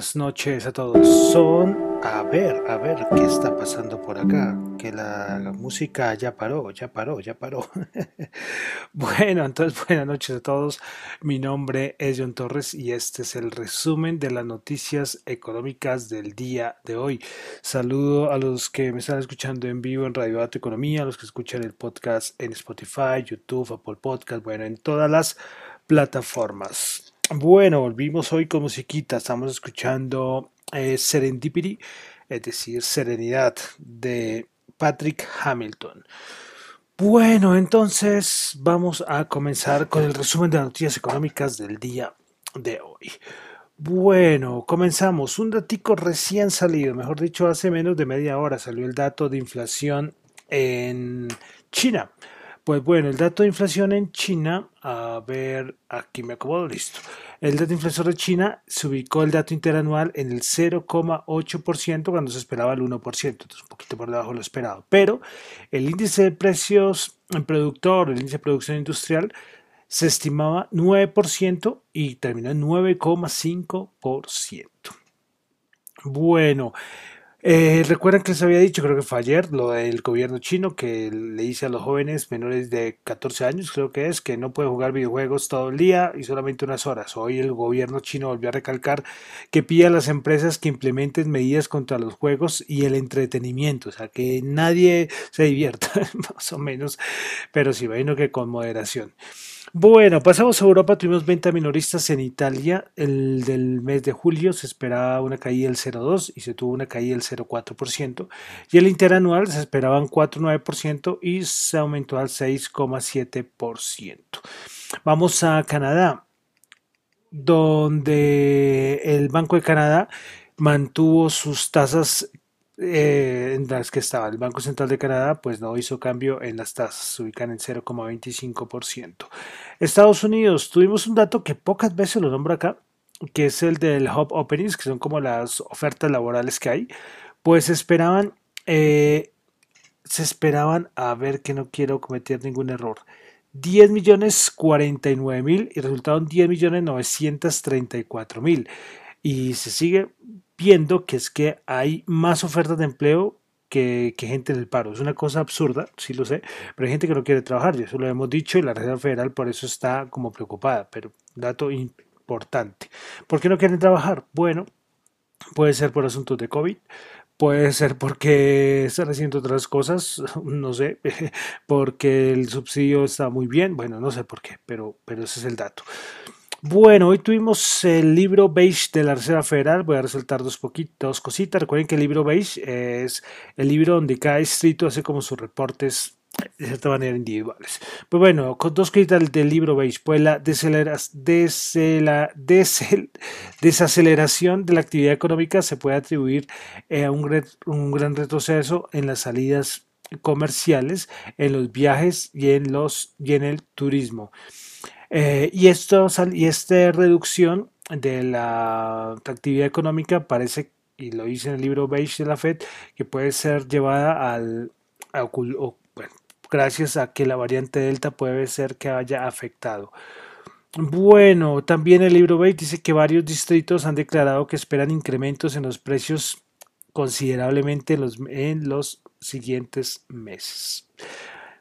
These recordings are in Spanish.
Buenas noches a todos. Son, a ver, a ver, ¿qué está pasando por acá? Que la música ya paró, ya paró, ya paró. bueno, entonces buenas noches a todos. Mi nombre es John Torres y este es el resumen de las noticias económicas del día de hoy. Saludo a los que me están escuchando en vivo en Radio Dato Economía, a los que escuchan el podcast en Spotify, YouTube, Apple Podcast, bueno, en todas las plataformas. Bueno, volvimos hoy con musiquita. Estamos escuchando eh, Serendipity, es decir, Serenidad de Patrick Hamilton. Bueno, entonces vamos a comenzar con el resumen de noticias económicas del día de hoy. Bueno, comenzamos. Un datico recién salido, mejor dicho, hace menos de media hora salió el dato de inflación en China. Pues bueno, el dato de inflación en China, a ver, aquí me acomodo, listo. El dato de inflación de China se ubicó el dato interanual en el 0,8% cuando se esperaba el 1%, entonces un poquito por debajo de lo esperado. Pero el índice de precios en productor, el índice de producción industrial, se estimaba 9% y terminó en 9,5%. Bueno, eh, recuerdan que les había dicho, creo que fue ayer, lo del gobierno chino que le dice a los jóvenes menores de 14 años, creo que es, que no pueden jugar videojuegos todo el día y solamente unas horas. Hoy el gobierno chino volvió a recalcar que pide a las empresas que implementen medidas contra los juegos y el entretenimiento, o sea, que nadie se divierta, más o menos, pero sí, bueno, que con moderación. Bueno, pasamos a Europa, tuvimos venta minoristas en Italia. El del mes de julio se esperaba una caída del 0,2 y se tuvo una caída del 0,4%. Y el interanual se esperaban 4,9% y se aumentó al 6,7%. Vamos a Canadá, donde el Banco de Canadá mantuvo sus tasas eh, en las que estaba el Banco Central de Canadá, pues no hizo cambio en las tasas, se ubican en 0,25%. Estados Unidos, tuvimos un dato que pocas veces lo nombro acá, que es el del Hub Openings, que son como las ofertas laborales que hay, pues esperaban, eh, se esperaban, a ver que no quiero cometer ningún error, 10 millones 49 mil y resultaron 10 millones 934 mil. Y se sigue viendo que es que hay más ofertas de empleo que, gente en el paro. Es una cosa absurda, sí lo sé, pero hay gente que no quiere trabajar, y eso lo hemos dicho y la Reserva Federal por eso está como preocupada, pero dato importante. ¿Por qué no quieren trabajar? Bueno, puede ser por asuntos de COVID, puede ser porque están haciendo otras cosas, no sé, porque el subsidio está muy bien, bueno, no sé por qué, pero, pero ese es el dato. Bueno, hoy tuvimos el libro beige de la Reserva Federal. Voy a resaltar dos poquitos cositas. Recuerden que el libro beige es el libro donde cada distrito hace como sus reportes de cierta manera individuales. Pues bueno, con dos cositas del libro beige, pues la desaceleración de la actividad económica se puede atribuir eh, a un, un gran retroceso en las salidas comerciales, en los viajes y en, los, y en el turismo. Eh, y, esto, y esta reducción de la actividad económica parece, y lo dice en el libro Beige de la FED, que puede ser llevada al, gracias a que la variante Delta puede ser que haya afectado. Bueno, también el libro Beige dice que varios distritos han declarado que esperan incrementos en los precios considerablemente en los, en los siguientes meses.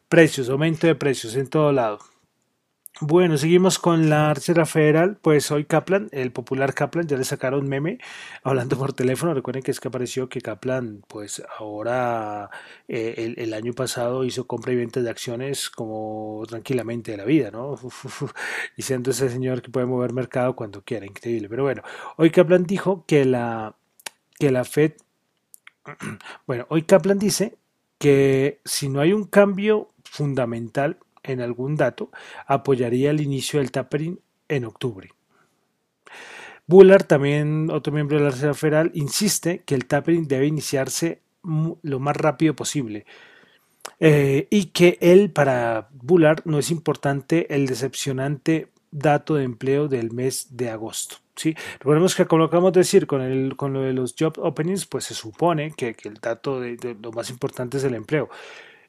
Precios, aumento de precios en todo lado. Bueno, seguimos con la Reserva Federal. Pues hoy Kaplan, el popular Kaplan, ya le sacaron meme hablando por teléfono. Recuerden que es que apareció que Kaplan, pues ahora eh, el, año pasado hizo compra y venta de acciones como tranquilamente de la vida, ¿no? y siendo ese señor que puede mover mercado cuando quiera, increíble. Pero bueno, hoy Kaplan dijo que la, que la Fed, bueno, hoy Kaplan dice que si no hay un cambio fundamental en algún dato, apoyaría el inicio del tapering en octubre. Bullard, también otro miembro de la Reserva Federal, insiste que el tapering debe iniciarse lo más rápido posible eh, y que él, para Bullard, no es importante el decepcionante dato de empleo del mes de agosto. ¿sí? Recordemos que como acabamos de decir con, el, con lo de los job openings, pues se supone que, el dato de, lo más importante es el empleo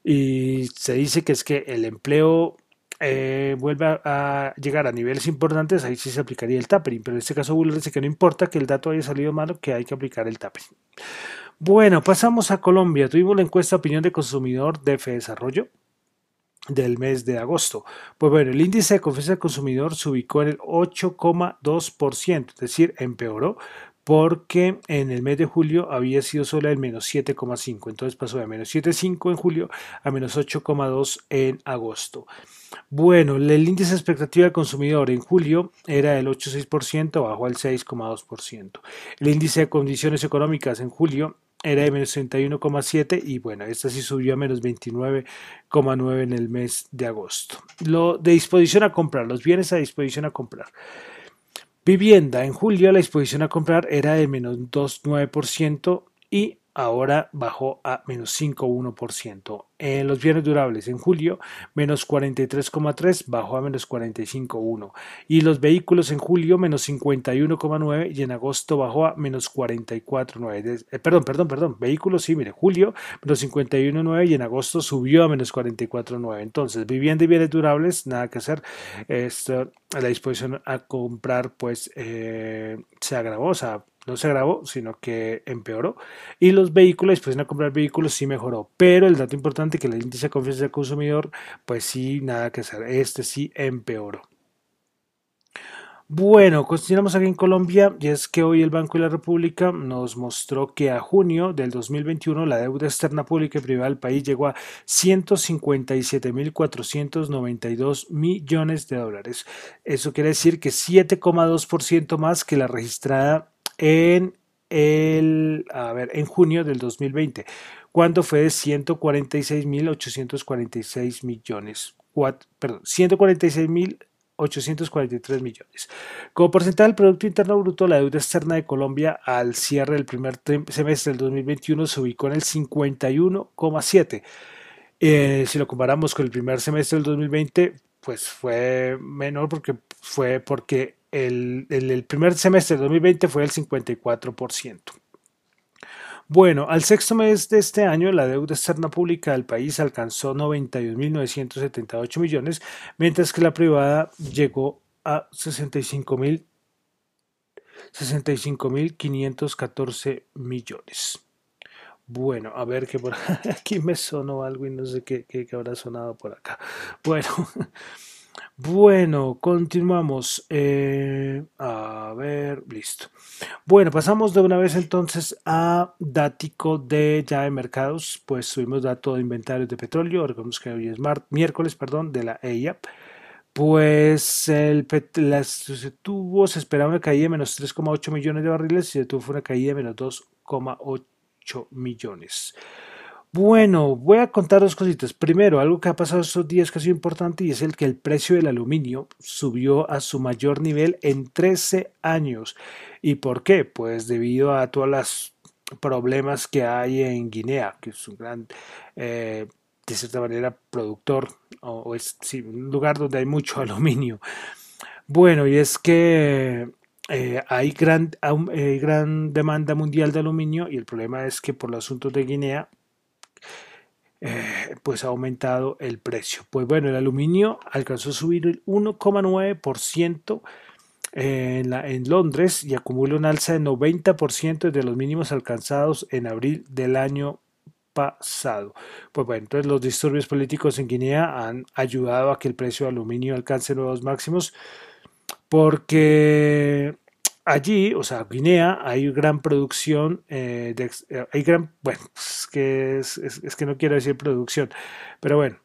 y se dice que es que el empleo eh, vuelve a, llegar a niveles importantes, ahí sí se aplicaría el tapering, pero en este caso Buller dice que no importa que el dato haya salido malo, que hay que aplicar el tapering. Bueno, pasamos a Colombia. Tuvimos la encuesta opinión de consumidor de F Desarrollo del mes de agosto. Pues bueno, el índice de confianza del consumidor se ubicó en el 8,2%, es decir, empeoró porque en el mes de julio había sido solo el menos 7,5, entonces pasó de menos 7,5 en julio a menos 8,2 en agosto. Bueno, el índice de expectativa del consumidor en julio era el 8,6%, bajó al 6,2%. El índice de condiciones económicas en julio era de menos 31,7 y bueno, esta sí subió a menos 29,9 en el mes de agosto. Lo de disposición a comprar, los bienes a disposición a comprar. Vivienda, en julio la disposición a comprar era de menos 2,9% y ahora bajó a menos 5,1%. En los bienes durables en julio, menos 43,3, bajó a menos 45,1. Y los vehículos en julio, menos 51,9 y en agosto bajó a menos 44,9. Eh, perdón, perdón, perdón. Vehículos, sí, mire, julio, menos 51,9 y en agosto subió a menos 44,9. Entonces, vivienda y bienes durables, nada que hacer. La disposición a comprar, pues, eh, se agravó, o sea, no se agravó, sino que empeoró. Y los vehículos, después de comprar vehículos, sí mejoró. Pero el dato importante que el índice de confianza del consumidor, pues sí, nada que hacer. Este sí empeoró. Bueno, continuamos aquí en Colombia y es que hoy el Banco de la República nos mostró que a junio del 2021 la deuda externa pública y privada del país llegó a 157.492 millones de dólares. Eso quiere decir que 7,2% más que la registrada en el, a ver, en junio del 2020, cuando fue de 146.846 millones, perdón, 146.843 millones. Como porcentaje del Producto Interno Bruto, la deuda externa de Colombia al cierre del primer semestre del 2021 se ubicó en el 51,7. Eh, si lo comparamos con el primer semestre del 2020, pues fue menor porque fue porque el, el, primer semestre de 2020 fue el 54%. Bueno, al sexto mes de este año, la deuda externa pública del país alcanzó 91.978 millones, mientras que la privada llegó a 65.514 millones. Bueno, a ver que por aquí me sonó algo y no sé qué, qué habrá sonado por acá. Bueno. Bueno, continuamos. Eh, a ver, listo. Bueno, pasamos de una vez entonces a dático de ya de mercados. Pues subimos dato de inventarios de petróleo. Recordemos que hoy es miércoles, perdón, de la EIA. Pues el se tuvo, se esperaba una caída de menos 3,8 millones de barriles y se tuvo una caída de menos 2,8 millones. Bueno, voy a contar dos cositas. Primero, algo que ha pasado estos días que ha sido importante y es el que el precio del aluminio subió a su mayor nivel en 13 años. ¿Y por qué? Pues debido a todos los problemas que hay en Guinea, que es un gran, eh, de cierta manera, productor o, es un lugar donde hay mucho aluminio. Bueno, y es que eh, hay gran, hay gran demanda mundial de aluminio y el problema es que por los asuntos de Guinea eh, pues ha aumentado el precio. Pues bueno, el aluminio alcanzó a subir el 1,9% en, en Londres y acumula un alza de 90% de los mínimos alcanzados en abril del año pasado. Pues bueno, entonces los disturbios políticos en Guinea han ayudado a que el precio del aluminio alcance nuevos máximos porque allí, o sea, Guinea, hay gran producción, eh, de, eh, hay gran, bueno, es que, es, que no quiero decir producción, pero bueno,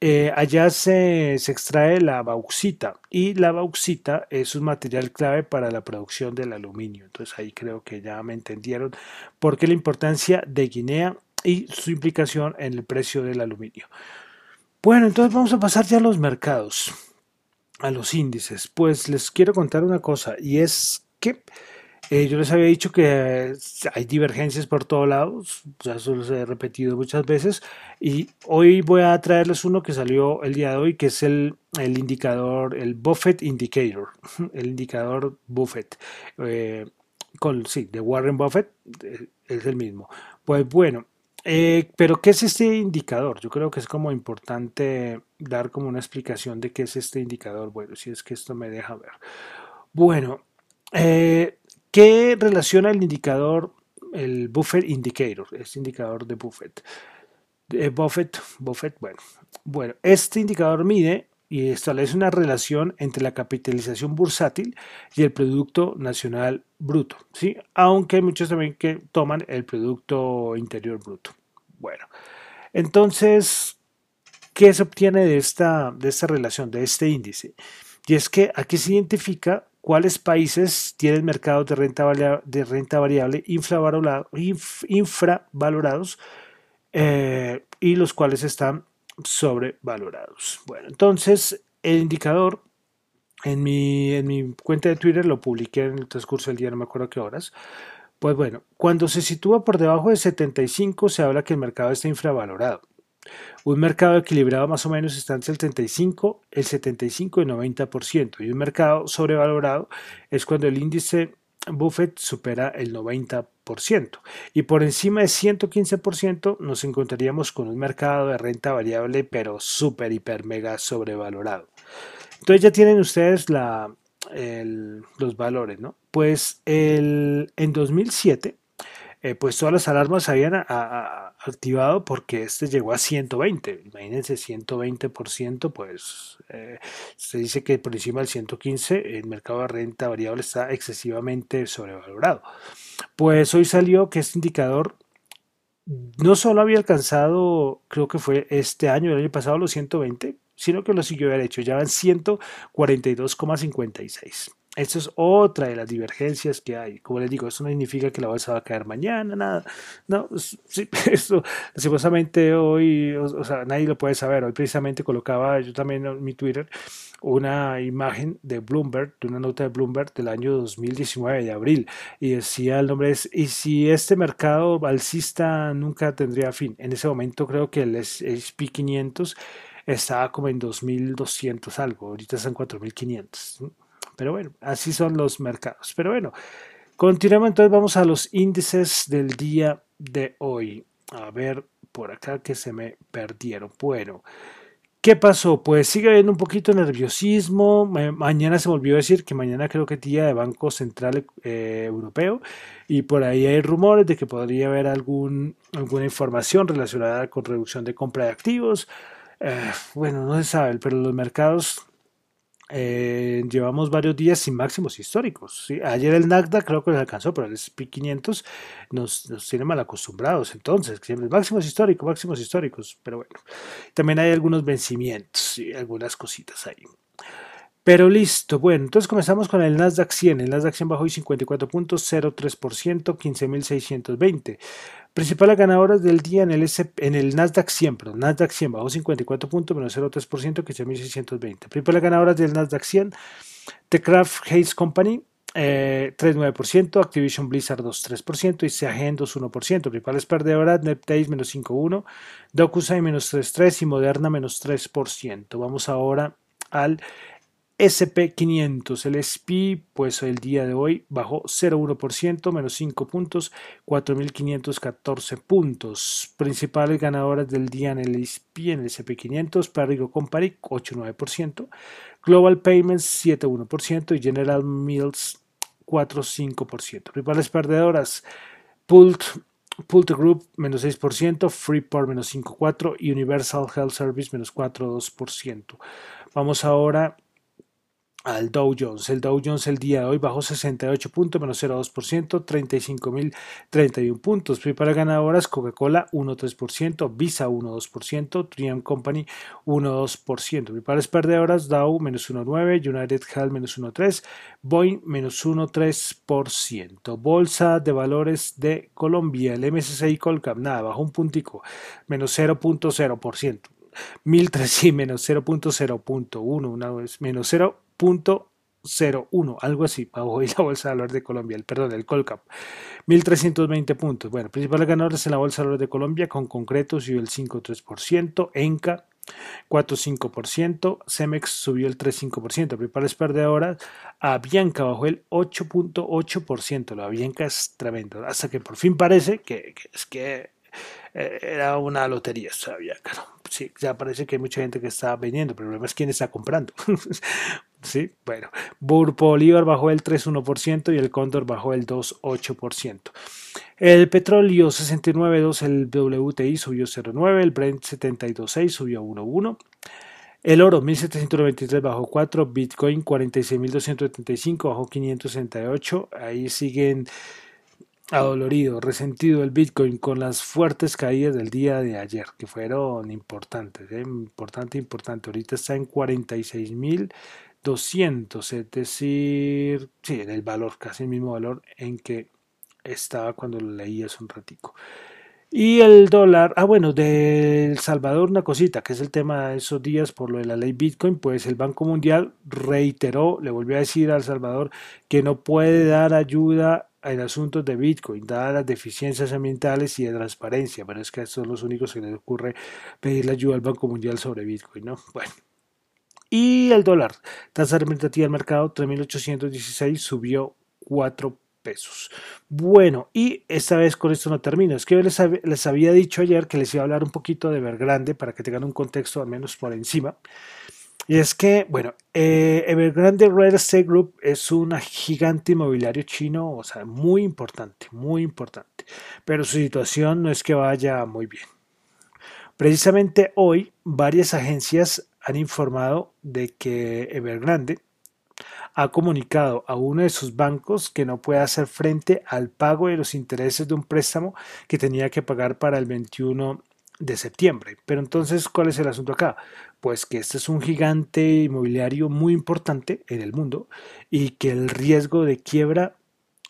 eh, allá se, se, extrae la bauxita y la bauxita es un material clave para la producción del aluminio. Entonces ahí creo que ya me entendieron por qué la importancia de Guinea y su implicación en el precio del aluminio. Bueno, entonces vamos a pasar ya a los mercados, a los índices. Pues les quiero contar una cosa y es eh, yo les había dicho que hay divergencias por todos lados, ya eso los he repetido muchas veces, y hoy voy a traerles uno que salió el día de hoy, que es el, el indicador, el Buffett Indicator, el indicador Buffett, eh, con, sí, de Warren Buffett, eh, es el mismo. Pues bueno, Eh, pero, ¿qué es este indicador? Yo creo que es como importante dar como una explicación de qué es este indicador. Bueno, si es que esto me deja ver. Bueno, eh, ¿qué relaciona el indicador, el buffer indicator, este indicador de Buffett? De Buffett, Buffett, bueno, bueno, este indicador mide y establece una relación entre la capitalización bursátil y el Producto Nacional Bruto, ¿sí? aunque hay muchos también que toman el Producto Interior Bruto. Bueno, entonces, ¿qué se obtiene de esta, de esta relación, de este índice? Y es que aquí se identifica cuáles países tienen mercados de renta, de renta variable infravalorados eh, y los cuales están sobrevalorados. Bueno, entonces el indicador en mi, en mi cuenta de Twitter lo publiqué en el transcurso del día, no me acuerdo qué horas. Pues bueno, cuando se sitúa por debajo de 75 se habla que el mercado está infravalorado. Un mercado equilibrado más o menos está entre el 35, el 75 y el 90%. Y un mercado sobrevalorado es cuando el índice Buffett supera el 90%. Y por encima de 115% nos encontraríamos con un mercado de renta variable, pero súper, hiper, mega sobrevalorado. Entonces ya tienen ustedes la, los valores, ¿no? Pues el, en 2007 eh, pues todas las alarmas habían activado porque este llegó a 120. Imagínense, 120%, pues eh, se dice que por encima del 115 el mercado de renta variable está excesivamente sobrevalorado. Pues hoy salió que este indicador no solo había alcanzado, creo que fue este año, el año pasado, los 120, sino que lo siguió derecho, ya van 142,56. Esto es otra de las divergencias que hay. Como les digo, eso no significa que la bolsa va a caer mañana, nada. No, sí, supuestamente hoy, o, sea, nadie lo puede saber. Hoy precisamente colocaba yo también en mi Twitter una imagen de Bloomberg, de una nota de Bloomberg del año 2019 de abril, y decía el nombre es, y si este mercado alcista nunca tendría fin. En ese momento creo que el SP 500 estaba como en 2200 algo, ahorita están 4500. Pero bueno, así son los mercados. Pero bueno, continuamos entonces, vamos a los índices del día de hoy. A ver, por acá que se me perdieron. Bueno. ¿Qué pasó? Pues sigue habiendo un poquito de nerviosismo. mañana se volvió a decir que mañana creo que día de Banco Central eh, Europeo y por ahí hay rumores de que podría haber algún, alguna información relacionada con reducción de compra de activos. Eh, bueno, no se sabe, pero los mercados eh, llevamos varios días sin máximos históricos. Ayer el Nasdaq creo que nos alcanzó, pero el SP 500 nos, tiene mal acostumbrados. Entonces, siempre máximos históricos, máximos históricos. Pero bueno, también hay algunos vencimientos y algunas cositas ahí. Pero listo, bueno, entonces comenzamos con el Nasdaq 100. El Nasdaq 100 bajó hoy 54.03%, 15.620. Principales ganadoras del día en el, en el Nasdaq 100, perdón, Nasdaq 100 bajó 54 puntos, menos 0,3%, 15.620. Principales ganadoras del Nasdaq 100, The Craft Hayes Company, eh, 3,9%, Activision Blizzard 2,3% y Seagen 2,1%. Principales perdedoras, NetDays menos 5,1%, DocuSign menos 3,3% y Moderna menos 3%. Vamos ahora al SP500, el SPI, pues el día de hoy bajó 0,1%, menos 5 puntos, 4.514 puntos. Principales ganadoras del día en el SPI, en el SP500, Perrigo Company 8,9%, Global Payments 7,1% y General Mills 4,5%. Principales perdedoras, Pult Pult Group menos 6%, Freeport menos 5,4% y Universal Health Service menos 4,2%. Vamos ahora al Dow Jones. El Dow Jones el día de hoy bajó 68 puntos, menos 0,2%, 35.031 puntos. Para ganadoras, Coca-Cola 1,3%, Visa 1,2%, Triumph Company 1,2%. Para perdedoras, Dow menos 1,9%, United Health menos 1,3%, Boeing menos 1,3%. Bolsa de Valores de Colombia, el MSCI Colcap, nada, bajó un puntico, menos 0.0%. 1003 y menos 0.0.1, una vez menos 0 0.01, algo así, hoy la Bolsa de Valores de Colombia, el, perdón, el Colcap, 1.320 puntos. Bueno, principales ganadores en la Bolsa de Valores de Colombia, con concreto subió el 5.3%, Enca 4.5%, Cemex subió el 3.5%, principales perdedoras, Avianca bajó el 8.8%, la Avianca es tremendo, hasta que por fin parece que, es que era una lotería, sabía, claro. Sí, ya parece que hay mucha gente que está vendiendo, el problema es quién está comprando. sí, bueno, Bolívar bajó el 3,1% y el Cóndor bajó el 2,8%. El petróleo 69.2, el WTI subió 0,9, el Brent 72.6 subió 1,1. El oro 1793 bajó 4, Bitcoin 46.275 bajó 568. Ahí siguen adolorido, resentido el Bitcoin con las fuertes caídas del día de ayer, que fueron importantes, ¿eh? importante, importante. Ahorita está en 46.200, es decir, sí, en el valor, casi el mismo valor en que estaba cuando lo leí hace un ratico. Y el dólar, ah bueno, de El Salvador una cosita, que es el tema de esos días por lo de la ley Bitcoin, pues el Banco Mundial reiteró, le volvió a decir a El Salvador que no puede dar ayuda en asuntos de Bitcoin, dadas las deficiencias ambientales y de transparencia, pero es que estos son los únicos que les ocurre pedirle ayuda al Banco Mundial sobre Bitcoin, ¿no? Bueno. Y el dólar, tasa representativa del mercado 3.816, subió 4 pesos. Bueno, y esta vez con esto no termino. Es que yo les, había dicho ayer que les iba a hablar un poquito de Evergrande para que tengan un contexto al menos por encima. Y es que, bueno, eh, Evergrande Real Estate Group es un gigante inmobiliario chino, o sea, muy importante, muy importante. Pero su situación no es que vaya muy bien. Precisamente hoy, varias agencias han informado de que Evergrande ha comunicado a uno de sus bancos que no puede hacer frente al pago de los intereses de un préstamo que tenía que pagar para el 21 de septiembre. Pero entonces, ¿cuál es el asunto acá? Pues que este es un gigante inmobiliario muy importante en el mundo y que el riesgo de quiebra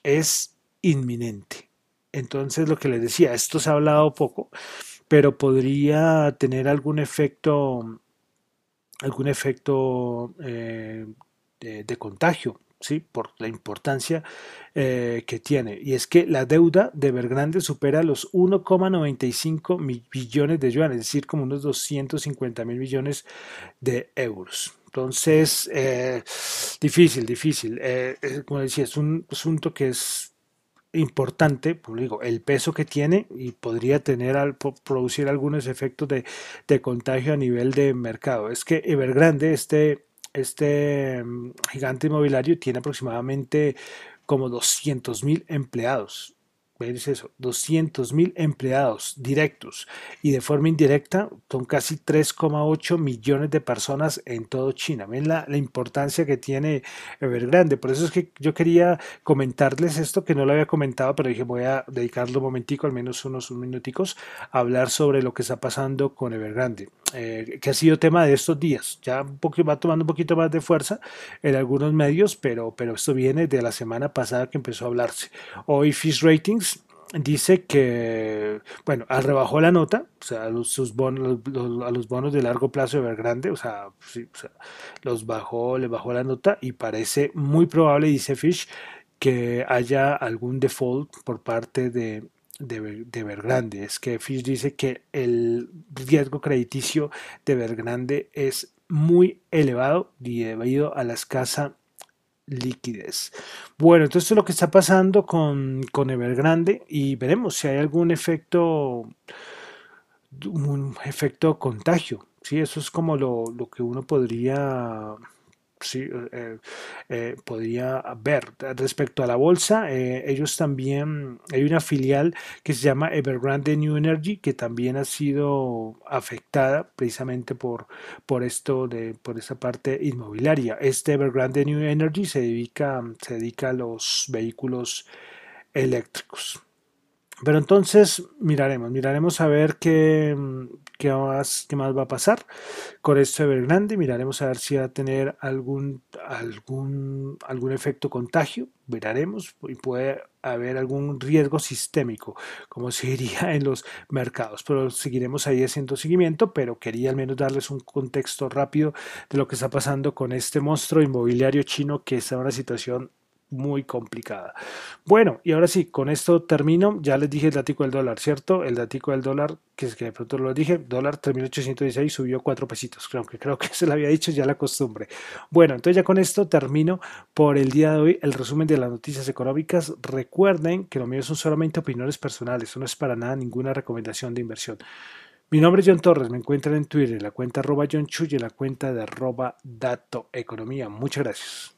es inminente. Entonces, lo que les decía, esto se ha hablado poco, pero podría tener algún efecto algún efecto eh, de, contagio, ¿sí? por la importancia eh, que tiene. Y es que la deuda de Evergrande supera los 1,95 billones de yuanes, es decir, como unos 250 mil millones de euros. Entonces, eh, difícil, difícil. Eh, como decía, es un asunto que es importante, pues digo, el peso que tiene y podría tener al, producir algunos efectos de, de, contagio a nivel de mercado. Es que Evergrande, este este mm, gigante inmobiliario tiene aproximadamente como 200 mil empleados dice eso, 200 mil empleados directos y de forma indirecta son casi 3,8 millones de personas en todo China. Ven la, importancia que tiene Evergrande. Por eso es que yo quería comentarles esto que no lo había comentado, pero dije voy a dedicarlo un momentico, al menos unos, minuticos, a hablar sobre lo que está pasando con Evergrande, eh, que ha sido tema de estos días. Ya un poco, va tomando un poquito más de fuerza en algunos medios, pero, pero esto viene de la semana pasada que empezó a hablarse. Hoy Fish Ratings dice que, bueno, rebajó la nota, o sea, a los bonos de largo plazo de Evergrande, o sea, o sea, los bajó, le bajó la nota y parece muy probable, dice Fish, que haya algún default por parte de, de, de. Es que Fish dice que el riesgo crediticio de Evergrande es muy elevado debido a la escasa liquidez. Bueno, entonces es lo que está pasando con, con Evergrande y veremos si hay algún efecto, un efecto contagio. Sí, eso es como lo, lo que uno podría eh, eh, podría ver. Respecto a la bolsa, eh, ellos también, hay una filial que se llama Evergrande New Energy que también ha sido afectada precisamente por, por esto de, por esa parte inmobiliaria. Este Evergrande New Energy se dedica, se dedica a los vehículos eléctricos. Pero entonces miraremos, miraremos a ver qué, qué, más, qué más va a pasar con esto Evergrande. Miraremos a ver si va a tener algún, algún, algún efecto contagio. Miraremos y puede haber algún riesgo sistémico, como se diría en los mercados. Pero seguiremos ahí haciendo seguimiento, pero quería al menos darles un contexto rápido de lo que está pasando con este monstruo inmobiliario chino que está en una situación muy complicada. Bueno, y ahora sí, con esto termino. Ya les dije el datico del dólar, ¿cierto? El datico del dólar, que es que de pronto lo dije, dólar 3.816 subió 4 pesitos. Creo que, creo que se lo había dicho ya la costumbre. Bueno, entonces ya con esto termino por el día de hoy el resumen de las noticias económicas. Recuerden que lo mío son solamente opiniones personales, no es para nada ninguna recomendación de inversión. Mi nombre es John Torres, me encuentran en Twitter, en la cuenta arroba John Chuy y en la cuenta de arroba Dato Economía. Muchas gracias.